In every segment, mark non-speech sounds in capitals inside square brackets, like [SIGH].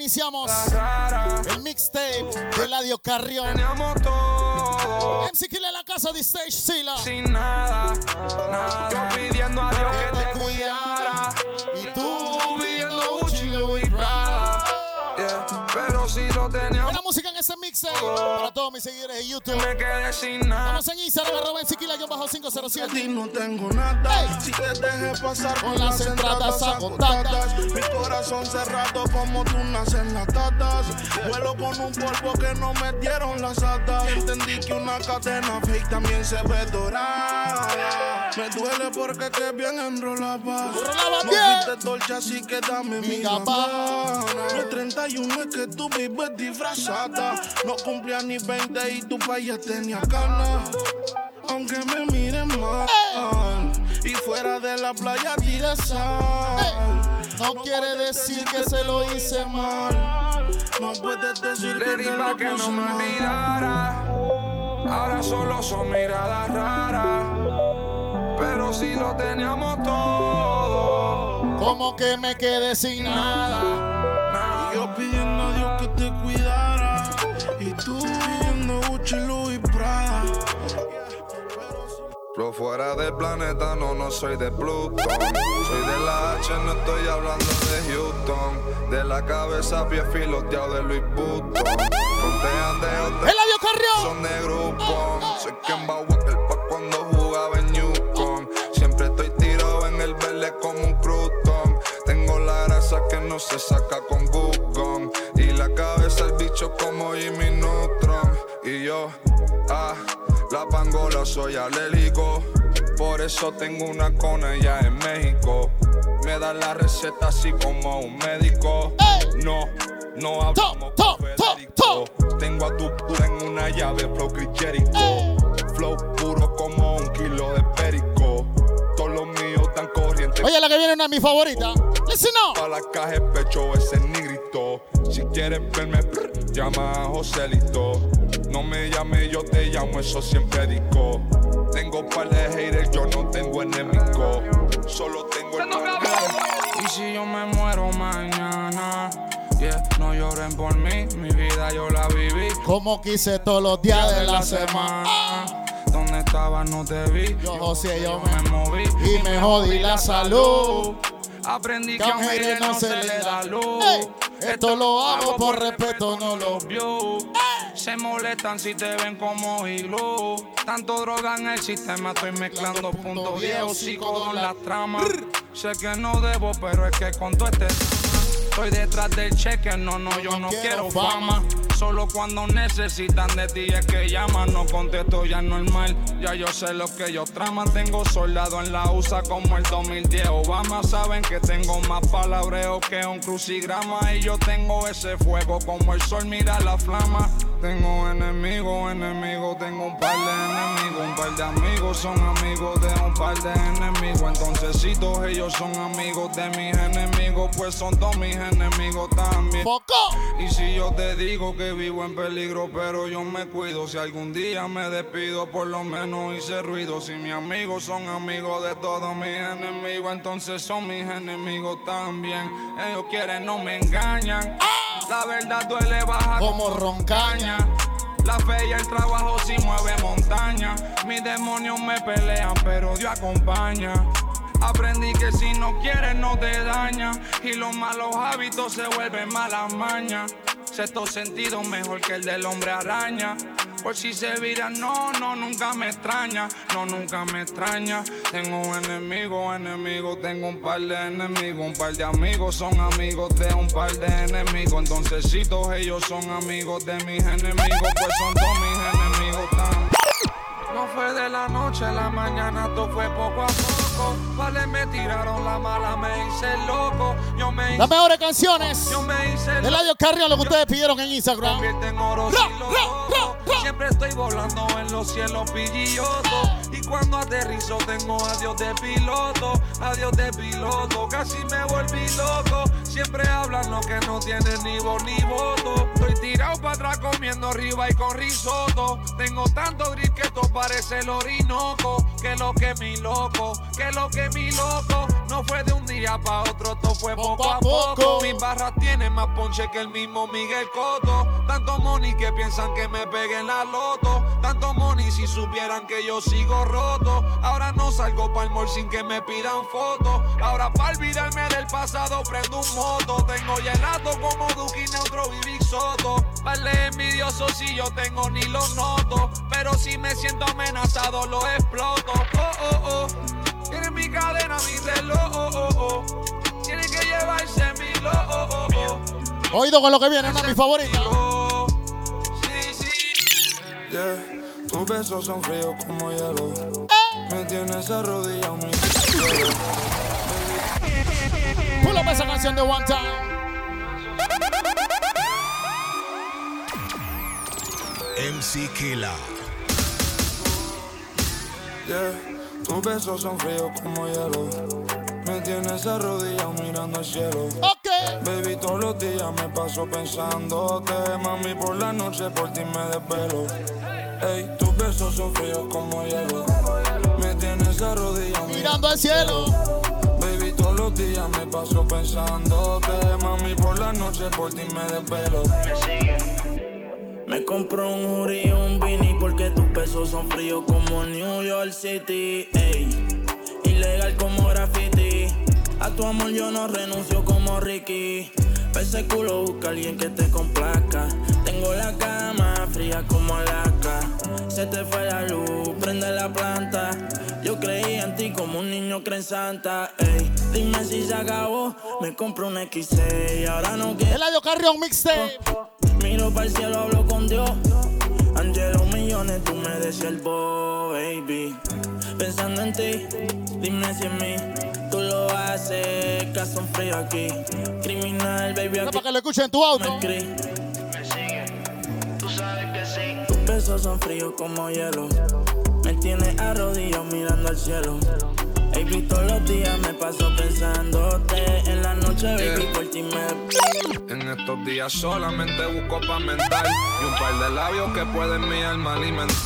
iniciamos el mixtape de Ladio Carrión. MC Kill en la casa de Stage Sila. sin nada, nada. Yo pidiendo a Dios que te cuidara. Y tú Pero si lo teníamos, Buena música en este mixtape para todos mis seguidores de YouTube. me quedé sin nada. Estamos en Instagram, arroba MC Kill, bajo A 507. ti no tengo nada. Si te dejé pasar Con las entradas agotadas. Mi corazón cerrado como tú nacen las tatas. Vuelo con un polvo que no me dieron las atas. Entendí que una cadena fake también se ve dorada. Me duele porque te bien enrolaba. No dolce, así que dame mi Mi gabana. Es 31 es que tú vives disfrazada. No cumplías ni 20 y tu país tenía ganas. Aunque me miren mal. Y fuera de la playa tire sal. No quiere decir que se lo hice mal. No puedes decir Le que te lo que no me olvidara. Ahora solo son miradas raras. Pero si lo teníamos todo, Como que me quedé sin nada. nada. Y yo pidiendo a Dios que te cuidara. Y tú pidiendo Gucci, Louis Prada. Lo fuera del planeta, no, no soy de Plutón. Soy de la H, no estoy hablando de Houston. De la cabeza, pie filoteado de Luis Button. De ¡El hotel, Ladio Carrión! son de grupo. Soy quien va a como un crutón. Tengo la grasa que no se saca con Google. Y la cabeza el bicho como Jimmy Neutron. Y yo, ah, la pangola soy alérgico. Por eso tengo una con ella en México. Me da la receta así como un médico. No, no hablamos Top, con top, Federico. top, Tengo a tu puta en una llave, flow Jericho. Flow puro como un kilo de Oye, la que viene es una de mis favoritas. Listen up. Pa' la caja de pecho ese nigrito. Si quieres verme, prr, llama a Joselito. No me llame, yo te llamo, eso siempre digo. Tengo par de haters, yo no tengo enemigo. Solo tengo el Y si yo me muero mañana, yeah, no lloren por mí, mi vida yo la viví. Como quise todos los días de la semana. No te vi. Yo, José, yo me moví y me jodí la salud. Aprendí Que a un hater no se le da luz. Ey, esto lo hago por respeto, no lo views. Se molestan si te ven como iglú. Tanto droga en el sistema, estoy mezclando puntos viejos, sigo con las tramas. Sé que no debo, pero es que con todo este Estoy detrás del cheque, no, no, yo no quiero fama. Solo cuando necesitan de ti es que llaman, no contesto ya normal. Ya yo sé lo que ellos traman, tengo soldado en la USA como el 2010. Obama saben que tengo más palabreo que un crucigrama y yo tengo ese fuego como el sol, mira la flama. Tengo enemigos, enemigos, tengo un par de enemigos, un par de amigos son amigos de un par de enemigos. Entonces si todos ellos son amigos de mis enemigos, pues son todos mis enemigos también. Poco. Y si yo te digo que vivo en peligro, pero yo me cuido. Si algún día me despido, por lo menos hice ruido. Si mis amigos son amigos de todos mis enemigos, entonces son mis enemigos también. Ellos quieren, no me engañan. La verdad duele baja Como roncaña. La fe y el trabajo si mueve montaña. Mis demonios me pelean, pero Dios acompaña. Aprendí que si no quieres no te daña y los malos hábitos se vuelven malas mañas. Sexto sentido mejor que el del hombre araña. Por si se vira, no, no, nunca me extraña. No, nunca me extraña. Tengo un enemigo, enemigo, tengo un par de enemigos. Un par de amigos son amigos de un par de enemigos. Entonces, si todos ellos son amigos de mis enemigos, pues son todos mis enemigos. No fue de la noche a la mañana, todo fue poco a poco. Vale, me tiraron la mala, me hice loco. Yo me hice, Las mejores canciones yo me hice Carrión, lo que ustedes pidieron en Instagram. convierte en oro Ra, si lo ra, toco. ra, ra. Estoy volando en los cielos pillotos. Y cuando aterrizo tengo adiós de piloto, adiós de piloto. Casi me volví loco. Siempre hablan lo que no tienen ni voz ni voto. Estoy tirado para atrás comiendo arriba y con risotto. Tengo tanto grip que esto parece el orinoco, que lo que mi loco, que lo que mi loco. No fue de un día para otro, todo fue poco, a poco. Mis barras tienen más ponche que el mismo Miguel Coto. Tanto money que piensan que me peguen la loto. Tanto money si supieran que yo sigo roto. Ahora no salgo para el mall sin que me pidan fotos. Ahora para olvidarme del pasado prendo un moto. Tengo llenado como Duki Neutro y Big Soto. Vale envidioso si yo tengo ni los noto. Pero si me siento amenazado lo exploto. Oh, oh, oh. Mi cadena, mi reloj. Oh, oh, oh. Tiene que llevarse mi lo. Oh, oh, oh. Oído con lo que viene, una de mis favoritas. Sí, sí. Yeah. Tus besos son fríos como hielo. Me tienes arrodillado, mi. Pull up esa canción de One Time. MC Killa. Yeah. Tus besos son fríos como hielo. Me tienes arrodillado mirando al cielo. Ok. Baby, todos los días me paso pensándote. Mami, por la noche por ti me desvelo. Ey, tus besos son fríos como hielo. Me tienes arrodillado Mirando al cielo. Baby, todos los días me paso pensándote. Mami, por la noche por ti me desvelo. Me compro un hoodie y un beanie porque tus pesos son fríos como New York City. Ey, ilegal como graffiti. A tu amor yo no renuncio como Ricky. Pa' ese culo busca alguien que te complazca. Tengo la cama fría como Alaska. Se te fue la luz, prende la planta. Yo creí en ti como un niño cree en Santa. Ey, dime si se acabó. Me compro un X6 ahora no quiero. Eladio Carrión Mixtape. Miro para el cielo, hablo con Dios. Angelo millones, tú me des el bo, baby. Pensando en ti, dime si en mí tú lo haces. Caso frío aquí. Criminal, baby, aquí Para que lo escuchen en tu me auto. escribí. Me sigue, tú sabes que sí. Tus besos son fríos como hielo. Me tienes arrodillado mirando al cielo. Baby, todos los días me paso pensándote. En la noche, baby, Yeah. por ti me En estos días solamente busco pa' mental y un par de labios que pueden mi alma alimentar.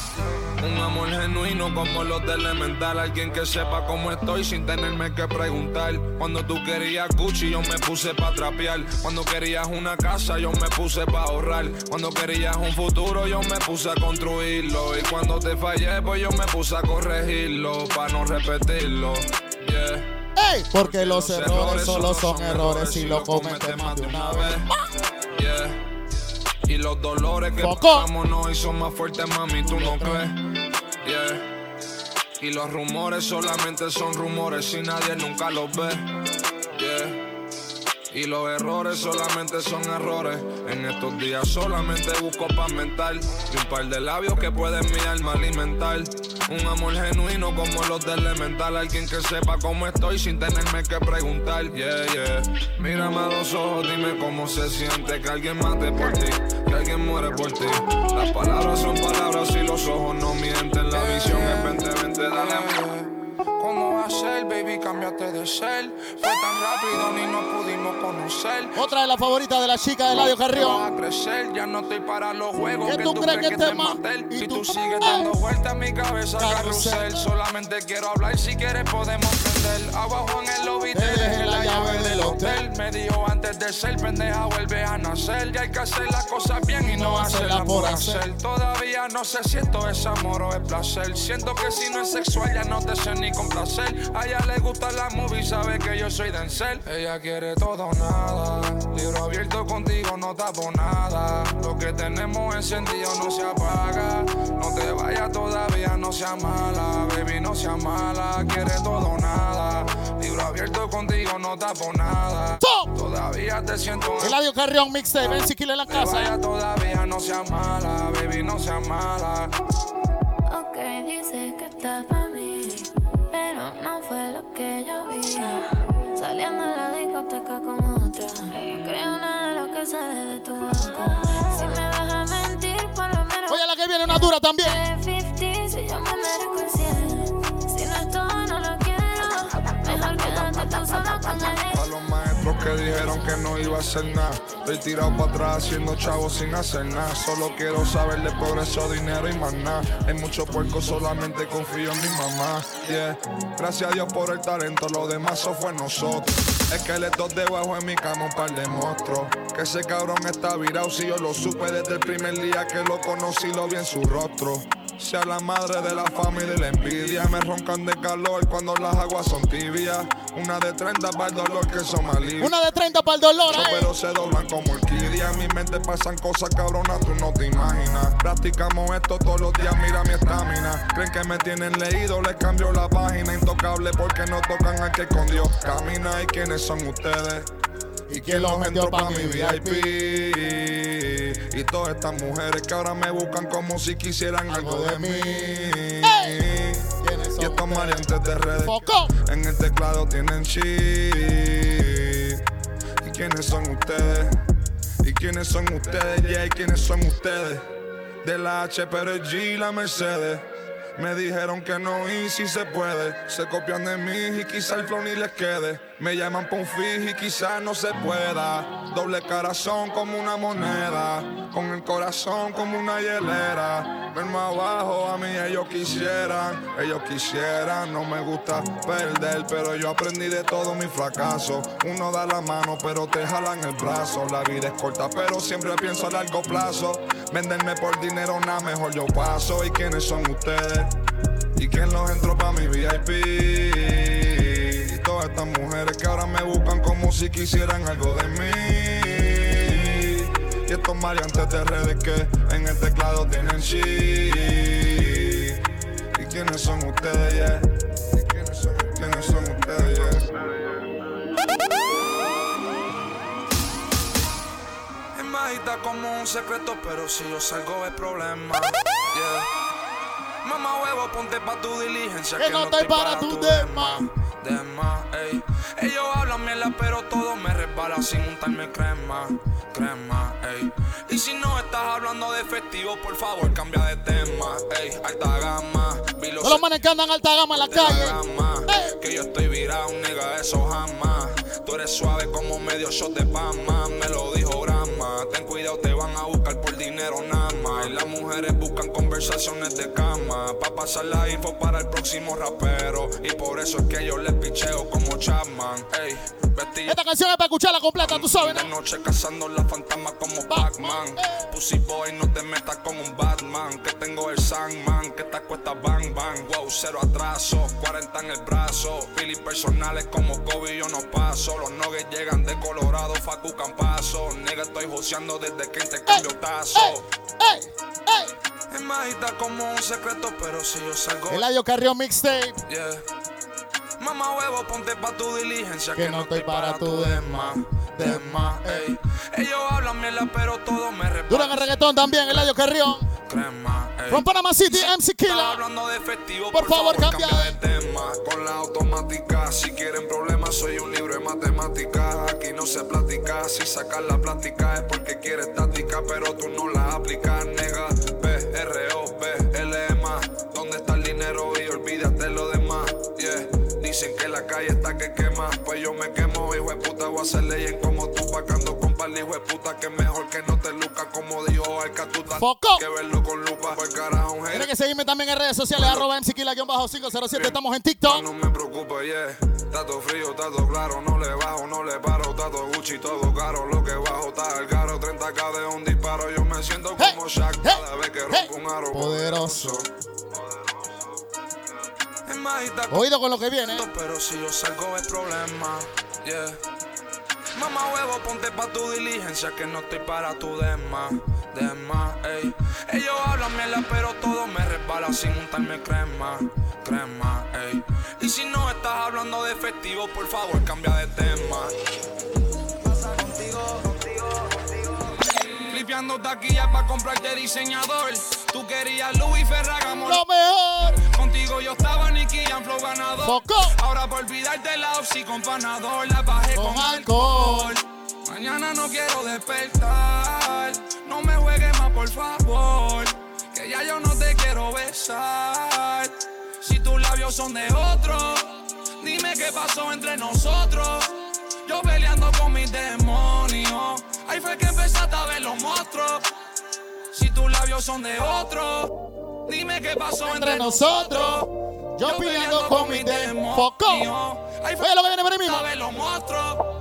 Un amor genuino como los de Elemental. Alguien que sepa cómo estoy sin tenerme que preguntar. Cuando tú querías Gucci, yo me puse pa' trapear. Cuando querías una casa, yo me puse pa' ahorrar. Cuando querías un futuro, yo me puse a construirlo. Y cuando te fallé, pues yo me puse a corregirlo. Pa' no repetirlo. Yeah. Ey, porque los errores solo son errores si lo cometes más de una vez. Yeah. Y los dolores que Foco. pasamos no y son más fuertes, mami, tú no crees. Yeah. Y los rumores solamente son rumores si nadie nunca los ve. Yeah. Y los errores solamente son errores. En estos días solamente busco paz mental. Y un par de labios que pueden mi alma alimentar. Un amor genuino como los de Elemental. Alguien que sepa cómo estoy sin tenerme que preguntar. Yeah, yeah. Mírame a los ojos, dime cómo se siente que alguien mate por ti. Que alguien muere por ti. Las palabras son palabras y los ojos no mienten. La visión es 2020, dale. ¿Cómo va a ser, baby? Cámbiate de ser. Fue tan rápido ni nos pudimos conocer. Otra de las favoritas de la chica de Eladio Vas Carrión. a crecer, ya no estoy para los juegos ¿Qué tú tú crees que te te ma- maté. y Y tú- tú sigues dando vueltas en mi cabeza, Carrusel. carrusel. Solamente quiero hablar, si quieres podemos prender. Abajo en el lobby te dejé la la llave del hotel. Me dijo antes de ser pendeja, vuelve a nacer. Y hay que hacer las cosas bien y no hacerlas por hacer. Todavía no sé si esto es amor o es placer. Siento que si no es sexual ya no te sé ni complacer. A ella le gusta la movie, sabe que yo soy Denzel. Ella quiere todo o nada. Libro abierto contigo, no tapo nada. Lo que tenemos encendido no se apaga. No te vayas todavía, no sea mala. Baby, no sea mala. Quiere todo o nada. Libro abierto contigo, no tapo nada. Todavía te siento en Eladio Carrión Mixtape. Ven si en la te vaya casa. todavía, no sea mala, baby, no sea mala. Que sale de tu boca. Si me vas a mentir, por lo menos Oye, la que viene una dura también. de 50, si yo me merezco el 100. Si no es todo, no lo quiero. Mejor quédate tú solo con el A los maestros que dijeron que no iba a hacer nada. Estoy tirado para atrás haciendo chavos sin hacer nada. Solo quiero saber de progreso, dinero y más nada. Hay mucho puerco, solamente confío en mi mamá. Yeah. Gracias a Dios por el talento, lo demás eso fue nosotros. Esqueletos debajo en mi cama, un par de monstruos. Que ese cabrón está virado, si yo lo supe desde el primer día que lo conocí, lo vi en su rostro. Sea la madre de la familia y la envidia. Me roncan de calor cuando las aguas son tibias. Una de 30 para el dolor que son malísimos. Una de 30 para el dolor, eh. Pero se doblan como orquídea. En mi mente pasan cosas cabronas, tú no te imaginas. Practicamos esto todos los días, mira mi estamina. Creen que me tienen leído, les cambio la página. Intocable porque no tocan al que escondió. Camina y quiénes son ustedes. ¿Y quién los metió pa' mi VIP? Y todas estas mujeres que ahora me buscan como si quisieran algo de mí. ¿Quiénes Y estos maleantes de redes en el teclado tienen chip. ¿Y quiénes son ustedes? ¿Y quiénes son ustedes? Yeah, ¿y quiénes son ustedes? De la H, pero el G, la Mercedes. Me dijeron que no y si se puede. Se copian de mí y quizá el flow ni les quede. Me llaman pa' y quizás no se pueda. Doble corazón como una moneda. Con el corazón como una hielera. Verme abajo, a mí ellos quisieran. Ellos quisieran, no me gusta perder. Pero yo aprendí de todo mi fracaso. Uno da la mano, pero te jalan el brazo. La vida es corta, pero siempre pienso a largo plazo. Venderme por dinero, nada mejor yo paso. ¿Y quiénes son ustedes? ¿Y quién los entró pa' mi VIP? Y todas estas mujeres que ahora me buscan como si quisieran algo de mí. Y estos maleantes de redes que en el teclado tienen chip. ¿Y quiénes son ustedes? ¿Y quiénes son, ustedes, yeah? Es majita como un secreto, pero si yo salgo es problema. Yeah. Mamá huevo, ponte pa' tu diligencia. Que no estoy para tu demás. Demás, ey. Ellos hablan mierda, pero todo me resbala sin untarme crema. Crema, ey. Y si no estás hablando de festivo, por favor, cambia de tema. Ey, alta gama. Los los manes que andan alta gama en la calle. gama. Ey. Que yo estoy virado, nigga, eso jamás. Tú eres suave como medio shot de pama. Me lo dijo Grama. Ten cuidado, te van a buscar por conversaciones de cama. Pa' pasar la info para el próximo rapero. Y por eso es que yo les picheo como Chapman. Ey, Esta canción es para escucharla completa, tú sabes, de ¿no? noche cazando las fantasmas como Batman. Pussy boy, no te metas con un Batman. Que tengo el Sandman, que esta cuesta bang bang. Wow, cero atraso, 40 en el brazo. Philly personales como Kobe, yo no paso. Los nuggets llegan de Colorado, Facu Campazo. Nigga, estoy joseando desde que intercambio tazo. ¡Ey! ¡Ey! Es majita como un secreto, pero si yo salgo. Eladio Carrión Mixtape. Yeah. Mamá huevo, ponte pa' tu diligencia. Que no estoy para tu demás. Demás, ey. Ellos hablan mierda, pero todo me Dura en el reggaetón también, Eladio Carrión. Crema, ey. From Panama City, MC Killa. hablando de festivo, Por favor, cambia de tema. Con la automática, si quieren problemas, soy un libro de matemáticas. Aquí no se platica, si sacas la plática es porque quieres táctica, pero tú no la aplicas, nega. B, R, O, B, Dicen que la calle está que quema, pues yo me quemo, hijo de puta, voy a ser leyenda como tú, pacando con de hijo de puta, que mejor que no te luca, como dijo Alcatuta. Foco. Que verlo con lupa, pues carajo, un Tienen que seguirme también en redes sociales, arroba MCKilla-507. Estamos en TikTok. No me preocupa, yeah. Todo frío, todo claro. No le bajo, no le paro. Todo Gucci, todo caro. Lo que bajo está el caro. 30k de un disparo. Yo me siento Hey, como Shaq hey, cada vez que hey. rompo un aro. Poderoso. Majita Oído con lo que viene. ¿eh? pero si yo salgo es problema. Yeah. Mamá huevo, ponte pa' tu diligencia que no estoy para tu demás. Demás, ey. Ellos hablan mierda, pero todo me resbala sin untarme crema. Crema, ey. Y si no estás hablando de festivo, por favor, cambia de tema. Flipeando taquillas pa' comprarte diseñador. Tú querías Louis Ferragamo. Lo mejor. Contigo yo estaba Nicky Jam, flow ganador. Ahora por olvidarte la oxi con panador, la bajé Con con, alcohol. alcohol. Mañana no quiero despertar. No me juegues más, por favor. Que ya yo no te quiero besar. Si tus labios son de otro, dime qué pasó entre nosotros. Yo Yo peleando con mis demonios. Ahí fue que empezaste a ver los monstruos. Si tus labios son de otro, dime qué pasó entre, nosotros. Yo peleando con mis demonios. Ahí fue lo que viene para mí. los monstruos.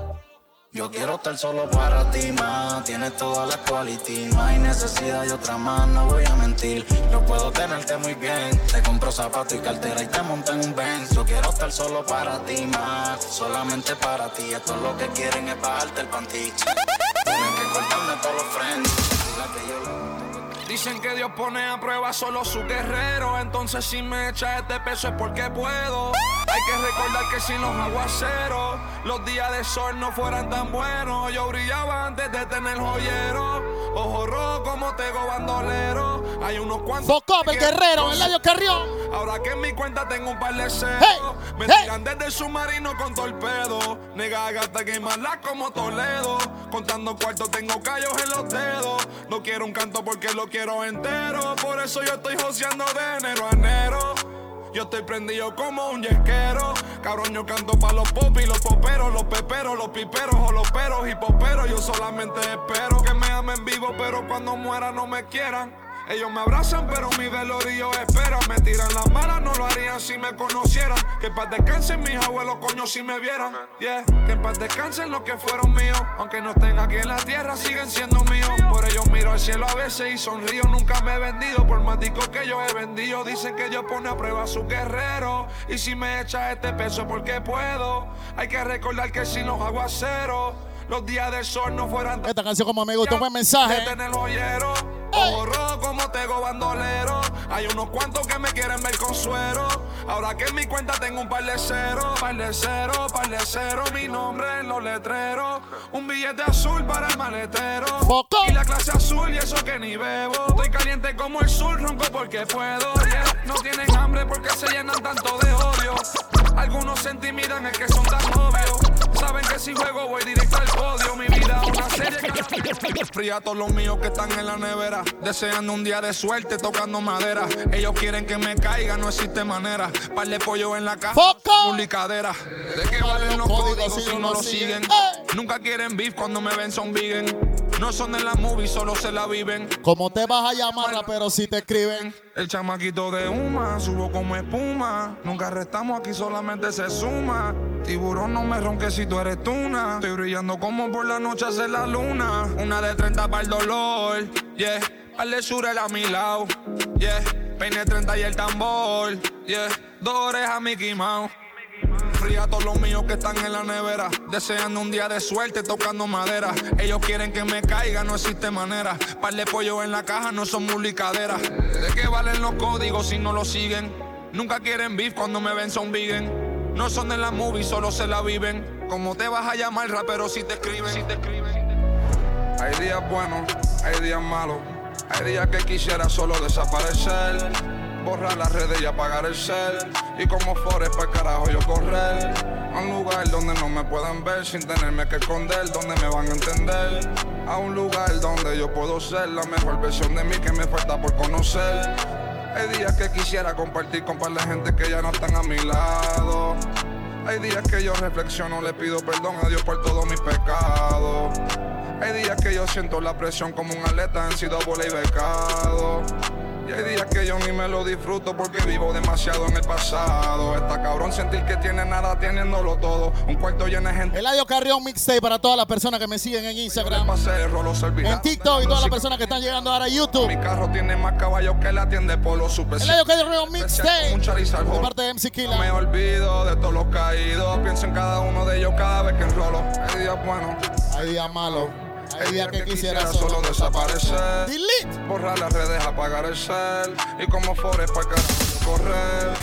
Yo quiero estar solo para ti, más. Tienes todas las quality, no hay necesidad de otra más, no voy a mentir. Yo puedo tenerte muy bien. Te compro zapatos y cartera y te monto en un Benz. Yo quiero estar solo para ti, más. Solamente para ti. Esto es lo que quieren es bajarte el panty. Tienen que cortarme todos los friends. Dicen que Dios pone a prueba solo su guerrero. Entonces, si me echa este peso es porque puedo. Hay que recordar que sin los aguaceros, los días de sol no fueran tan buenos. Yo brillaba antes de tener joyero. Ojo rojo como tengo bandolero. Hay unos cuantos. Focop, el guerrero, el labio carrión. Ahora que en mi cuenta tengo un par de ceros. me tiran desde el submarino con torpedo. Nega, gasta quemarla como Toledo. Contando cuartos tengo callos en los dedos. No quiero un canto porque lo quiero entero. Por eso yo estoy joseando de enero a enero. Yo estoy prendido como un yesquero. Cabrón, yo canto pa' los popis, los poperos, los peperos, los piperos o los peros y poperos. Yo solamente espero que me amen vivo, pero cuando muera no me quieran. Ellos me abrazan, pero mi velorio espera. Me tiran las malas, no lo harían si me conocieran. Que en paz descansen mis abuelos, coño, si me vieran. Yeah, que en paz descansen los que fueron míos. Aunque no estén aquí en la tierra, siguen siendo míos. Por ellos miro al cielo a veces y sonrío. Nunca me he vendido por más discos que yo he vendido. Dicen que yo pone a prueba a su guerrero. Y si me echa este peso, porque puedo. Hay que recordar que si los aguaceros los días del sol no fueran. Esta canción, como me gustó, un buen mensaje. Tener joyero, como tego bandolero. Hay unos cuantos que me quieren ver con suero. Ahora que en mi cuenta tengo un par de cero, par de cero, par de cero. Mi nombre en los letreros. Un billete azul para el maletero. Y la clase azul y eso que ni bebo. Estoy caliente como el sur, ronco porque puedo. No tienen hambre porque se llenan tanto de odio. Algunos se intimidan, es que son tan obvios. Saben que si juego voy directo al podio. Mi vida una serie que fría a todos los míos que están en la nevera. Deseando un día de suerte tocando madera. Ellos quieren que me caiga, no existe manera. Par de pollo en la caja, publicadera. ¿De qué valen los códigos si no lo siguen? Nunca quieren beef cuando me ven son vegan. No son en la movie, solo se la viven. ¿Cómo te vas a llamar, pero si te escriben? El chamaquito de Uma, subo como espuma. Nunca restamos aquí, solamente se suma. Tiburón, no me ronques si tú eres tuna. Estoy brillando como por la noche hace la luna. Una de 30 para el dolor, yeah. Al Surel a mi lado, yeah. Peine 30 y el tambor, yeah. Dos orejas Mickey Mouse. A todos los míos que están en la nevera. Deseando un día de suerte tocando madera. Ellos quieren que me caiga, no existe manera. Par de pollo en la caja no son mulicaderas. ¿De qué valen los códigos si no los siguen? Nunca quieren beef cuando me ven son vegan. No son de la movie, solo se la viven. ¿Cómo te vas a llamar rapero si te escriben? Si te escriben. Hay días buenos, hay días malos. Hay días que quisiera solo desaparecer borrar las redes y apagar el cel. Y como Forest para carajo yo correr. A un lugar donde no me puedan ver sin tenerme que esconder, donde me van a entender. A un lugar donde yo puedo ser la mejor versión de mí que me falta por conocer. Hay días que quisiera compartir con par de gente que ya no están a mi lado. Hay días que yo reflexiono, le pido perdón a Dios por todos mis pecados. Hay días que yo siento la presión como un atleta en sido bola y becado. Y hay días que yo ni me lo disfruto porque vivo demasiado en el pasado. Está cabrón sentir que tiene nada teniéndolo todo. Un cuarto lleno de gente. Eladio Carrión Mixtape para todas las personas que me siguen en Instagram. En TikTok y todas las personas que están llegando ahora a YouTube. Mi carro tiene más caballos que la tienda polo super. Eladio Carrión Mixtape. De parte de MC Killa. No me olvido de todos los caídos. Pienso en cada uno de ellos cada vez que enrolo. Hay días buenos. Hay días malos. Hay días que, quisiera, solo desaparecer. Borrar las redes, apagar el cel. Y como Forest para correr.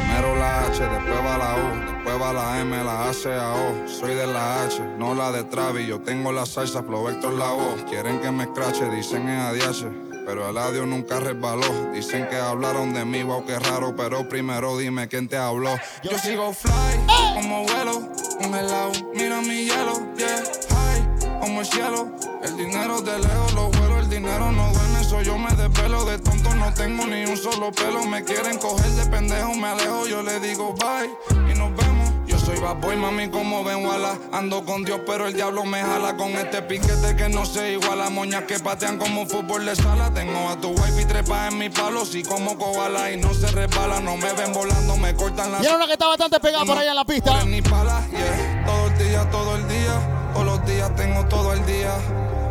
Primero la H, después va la U, después va la M, la A, C, A, O. Soy de la H, no la de Travis. Yo tengo la salsa, flow Vector la voz. Quieren que me escrache, dicen es ADH. Pero el audio nunca resbaló. Dicen que hablaron de mí, wow, qué raro. Pero primero dime quién te habló. Yo sigo fly, como vuelo, un helado. Mira mi hielo, yeah, high, como el cielo. El dinero de lejos, lo vuelo, el dinero no duele. Eso yo me despelo de tonto, no tengo ni un solo pelo. Me quieren coger de pendejo, me alejo, yo le digo bye y nos vemos. Soy bad boy, mami, como ven, wala. Ando con Dios, pero el diablo me jala con este piquete que no se iguala. Moñas que patean como fútbol de sala. Tengo a tu wife y trepa en mi palo, sí como koala y no se resbala. No me ven volando, me cortan la. Y era una que está bastante pegada por ahí en la pista. Ni pala, yeah. Todo el día, todo el día. Todos los días tengo todo el día.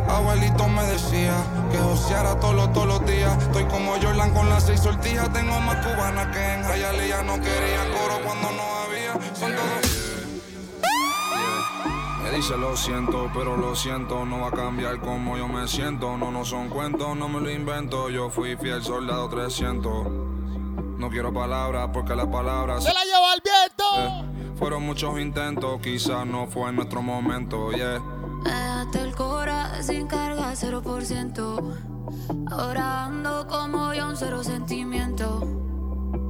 Abuelito me decía que joseara todos los, todos los días. Estoy como Jordan con las seis sortijas. Tengo más cubanas que en Hialeah. No quería coro cuando no había. Son todos. Dice lo siento, pero lo siento, no va a cambiar como yo me siento. No, no son cuentos, no me lo invento. Yo fui fiel soldado 300. No quiero palabras porque las palabras. ¡Se la lleva al viento! Eh, fueron muchos intentos, quizás no fue nuestro momento, yeah. Déjate el cora sin carga, 0%. Ahora ando como yo, un cero sentimiento.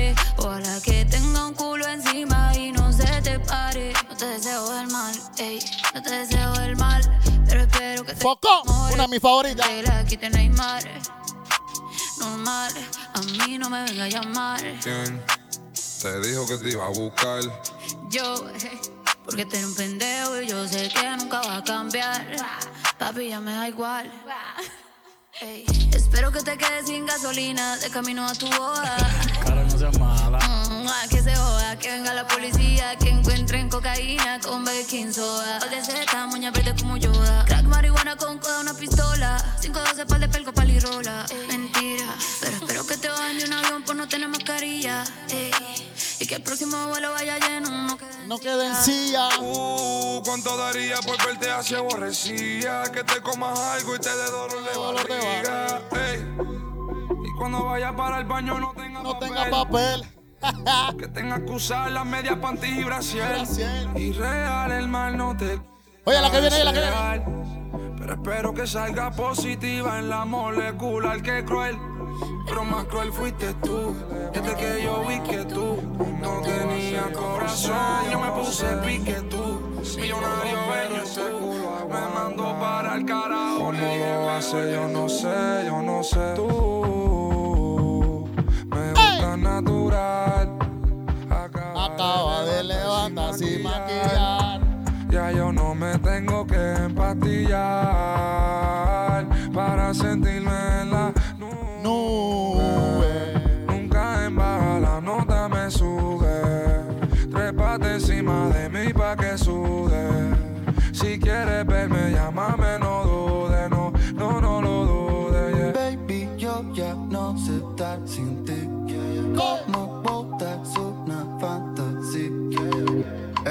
gare. Ojalá que tenga un culo encima y no se te pare. No te deseo el mal, ey, no te deseo el mal. Pero espero que te Foco, una de mis favoritas. Que la quite Neymar. Normal, a mí no me venga a llamar. ¿Quién te dijo que te iba a buscar? Yo, eh, porque te un pendejo y yo sé que nunca va a cambiar. Papi, ya me da igual. Ey, espero que te quedes sin gasolina de camino a tu boda. Mm, que se joda, que venga la policía, que encuentren cocaína con baking soda. Pal de seta, moña verde como Yoda. Crack, marihuana con coda, una pistola. 512 pal de pelco, palirola. Mentira, pero espero que te bajen de un avión por no tener mascarilla. Ey, y que el próximo vuelo vaya lleno, no quede No quede en silla. Uh, cuánto daría por verte así aborrecida. Que te comas algo y te dé dolor de Dolor de barriga. Ey. Cuando vayas para el baño no tenga No papel. tenga papel. [LAUGHS] Que tengas que usar las medias panties y brasier. Y real el mal no te Oye, la que viene, oye, la que viene. Pero espero que salga positiva en la molecular que cruel. Pero más cruel fuiste tú. Desde que yo vi que tú no tenías corazón. Yo me puse pique tú. Millonario bello tú. Me mandó para el carajo. ¿Cómo lo hace? Yo no sé, yo no sé. Tú natural. Acaba de levantar sin maquillar. Ya yo no me tengo que empastillar para sentirme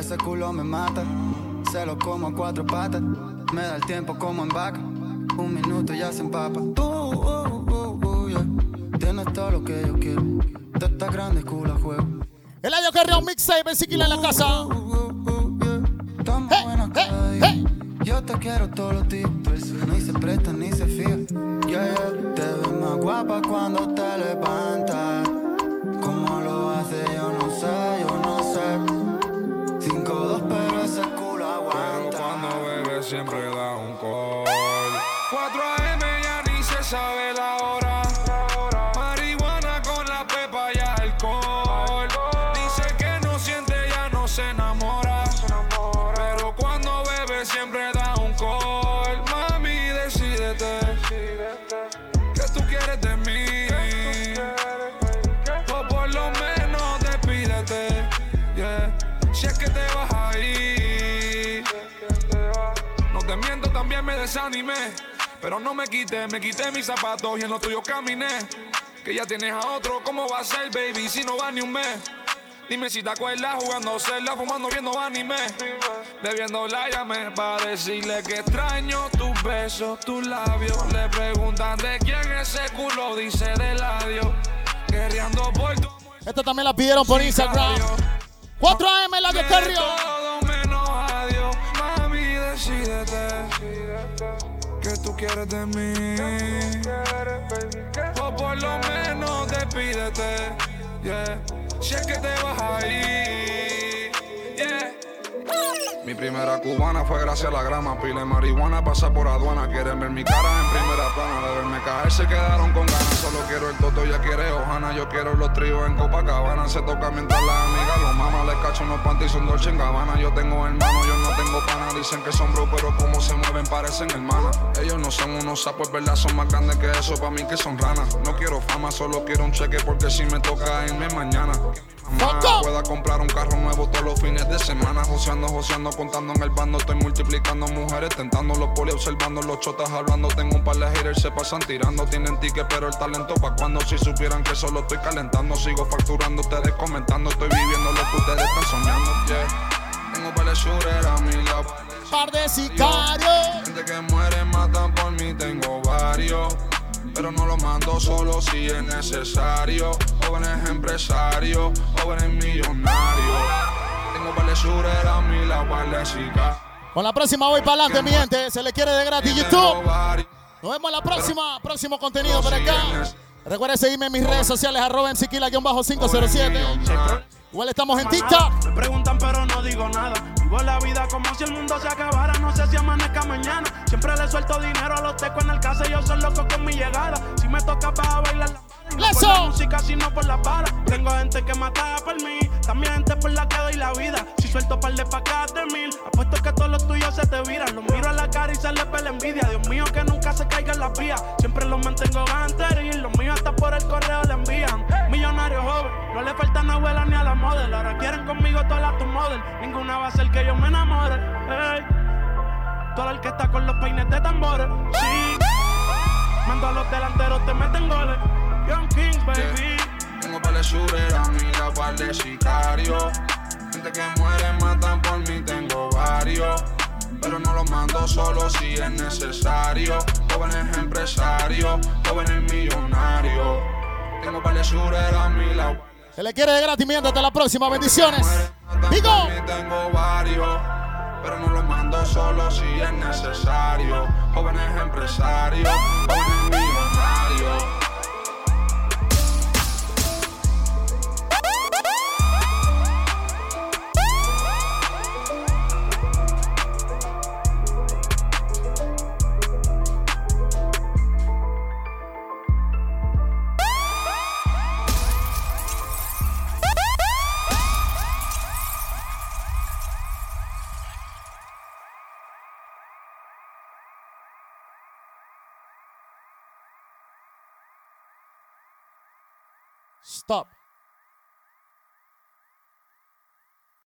Ese culo me mata, se lo como a cuatro patas. Me da el tiempo como en vaca, un minuto ya se empapa. Tú, uh, uh, uh, yeah. tienes todo lo que yo quiero. Te estás grande, culo juego. El año que un mixtape Siquila en la casa. Uh, uh, uh, yeah. Hey, hey, hey. Yo te quiero todos los días. Desanimé. Pero no me quité, me quité mis zapatos y en lo tuyo caminé. Que ya tienes a otro, ¿cómo va a ser, baby? Si no va ni un mes. Dime si te acuerdas jugando celda, fumando, viendo anime. Bebiendo la llamé para decirle que extraño tus besos, tus labios. Le preguntan de quién es ese culo, dice del adiós. Guerreando por tu Esta también la pidieron por Instagram. 4 AM el año que Decídete que tú quieres de mí. O por lo menos despídete. Yeah. Si es que te vas a ir. Yeah. Mi primera cubana fue gracias a la grama. Pile marihuana, pasa por aduana. Quieren ver mi cara en primera plana. De verme caer se quedaron con ganas. Solo quiero el toto, ya quiere Ojana. Yo quiero los tríos en Copacabana. Se toca mientras la amiga los mamas. Les cacho unos panties, son Dolce en Gabbana. Yo tengo hermano, yo no tengo pana. Dicen que son bro, pero como se mueven parecen hermanas. Ellos no son unos sapos, verdad, son más grandes que eso. Pa' mí que son ranas. No quiero fama, solo quiero un cheque porque si me toca irme mañana. Mamá, pueda comprar un carro nuevo todos los fines de semana. Joseando, joseando, contando en el bando. Estoy multiplicando mujeres, tentando los poli, observando los chotas hablando. Tengo un par de haters, se pasan tirando. Tienen ticket, pero el talento pa' cuando. Si supieran que solo estoy calentando, sigo facturando, ustedes comentando. Estoy viviendo lo que ustedes están soñando. Yeah. Tengo par de shooter a mi lado. Par de sicarios. Gente que muere, matan por mí, tengo varios. Pero no lo mando solo si es necesario. Jóvenes empresarios, jóvenes millonarios. Con la próxima voy para adelante, mi gente. Se le quiere de gratis YouTube. Nos vemos en la próxima. Próximo contenido por acá. Recuerda seguirme en mis redes sociales, arroba mcquila-507. Igual estamos en TikTok. Me preguntan pero no digo nada. Vivo la vida como si el mundo se acabara. No sé si amanezca mañana. Siempre le suelto dinero a los tecos en el casa y yo soy loco con mi llegada. Si me toca para bailar la no por la música, sino por la bala. Tengo gente que mata por mí. También gente por la que doy la vida. Si suelto par de pacas de mil, apuesto que todos los tuyos se te viran. Los miro a la cara y se les ve la envidia. Dios mío, que nunca se caiga en la vía. Siempre los mantengo ganteris. Los míos hasta por el correo le envían. Millonario joven, no le faltan abuelas ni a la model. Ahora quieren conmigo todas las tu model. Ninguna va a ser que yo me enamore. Todo el que está con los peines de tambores. Sí. Mando a los delanteros, te meten goles. Young King, baby. Tengo par de shooter a mi lado, par de sicarios. Gente que muere, matan por mí, tengo varios. Pero no los mando solo si es necesario. Jóvenes empresarios, jóvenes millonarios. Tengo par de shooter a mi lado. Se le quiere de gratis, mi. Hasta la próxima. Bendiciones. Digo. tengo varios. Pero no los mando solo si es necesario. Jóvenes empresarios, jóvenes millonarios. Stop.